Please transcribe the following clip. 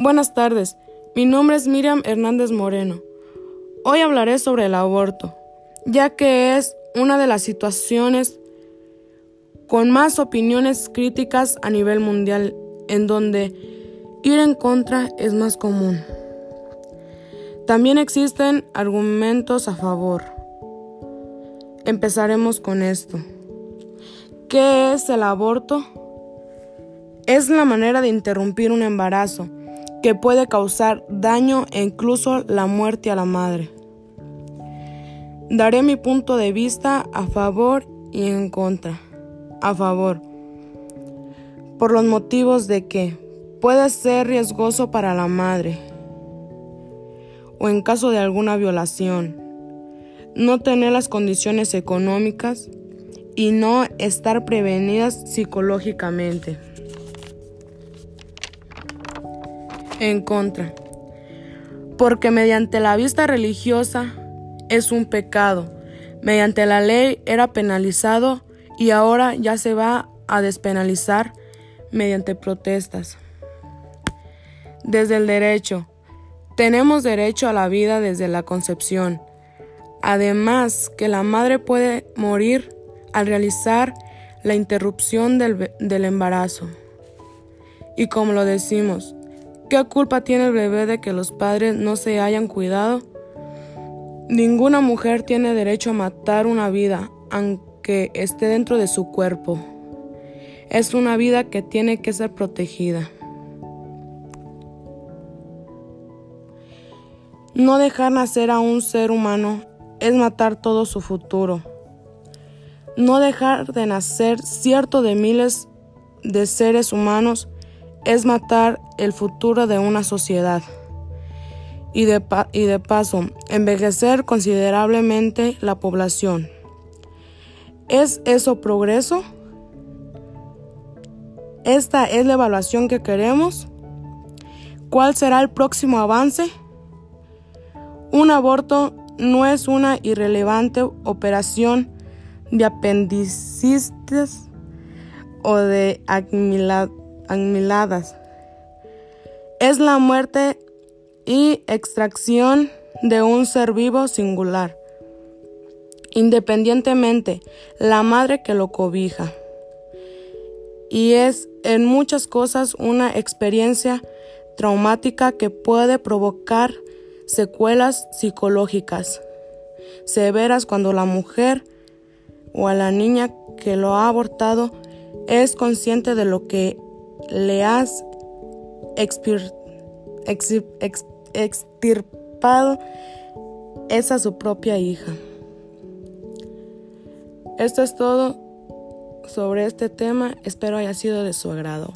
Buenas tardes, mi nombre es Miriam Hernández Moreno. Hoy hablaré sobre el aborto, ya que es una de las situaciones con más opiniones críticas a nivel mundial, en donde ir en contra es más común. También existen argumentos a favor. Empezaremos con esto. ¿Qué es el aborto? Es la manera de interrumpir un embarazo que puede causar daño e incluso la muerte a la madre. Daré mi punto de vista a favor y en contra. A favor. Por los motivos de que puede ser riesgoso para la madre o en caso de alguna violación, no tener las condiciones económicas y no estar prevenidas psicológicamente. En contra, porque mediante la vista religiosa es un pecado, mediante la ley era penalizado y ahora ya se va a despenalizar mediante protestas. Desde el derecho, tenemos derecho a la vida desde la concepción. Además, que la madre puede morir al realizar la interrupción del, del embarazo. Y como lo decimos, ¿Qué culpa tiene el bebé de que los padres no se hayan cuidado? Ninguna mujer tiene derecho a matar una vida, aunque esté dentro de su cuerpo. Es una vida que tiene que ser protegida. No dejar nacer a un ser humano es matar todo su futuro. No dejar de nacer cierto de miles de seres humanos es matar el futuro de una sociedad y de, y de paso envejecer considerablemente la población. ¿Es eso progreso? ¿Esta es la evaluación que queremos? ¿Cuál será el próximo avance? Un aborto no es una irrelevante operación de apendicitis o de Es la muerte y extracción de un ser vivo singular, independientemente la madre que lo cobija. Y es en muchas cosas una experiencia traumática que puede provocar secuelas psicológicas severas cuando la mujer o a la niña que lo ha abortado es consciente de lo que le has extirpado es a su propia hija. Esto es todo sobre este tema, espero haya sido de su agrado.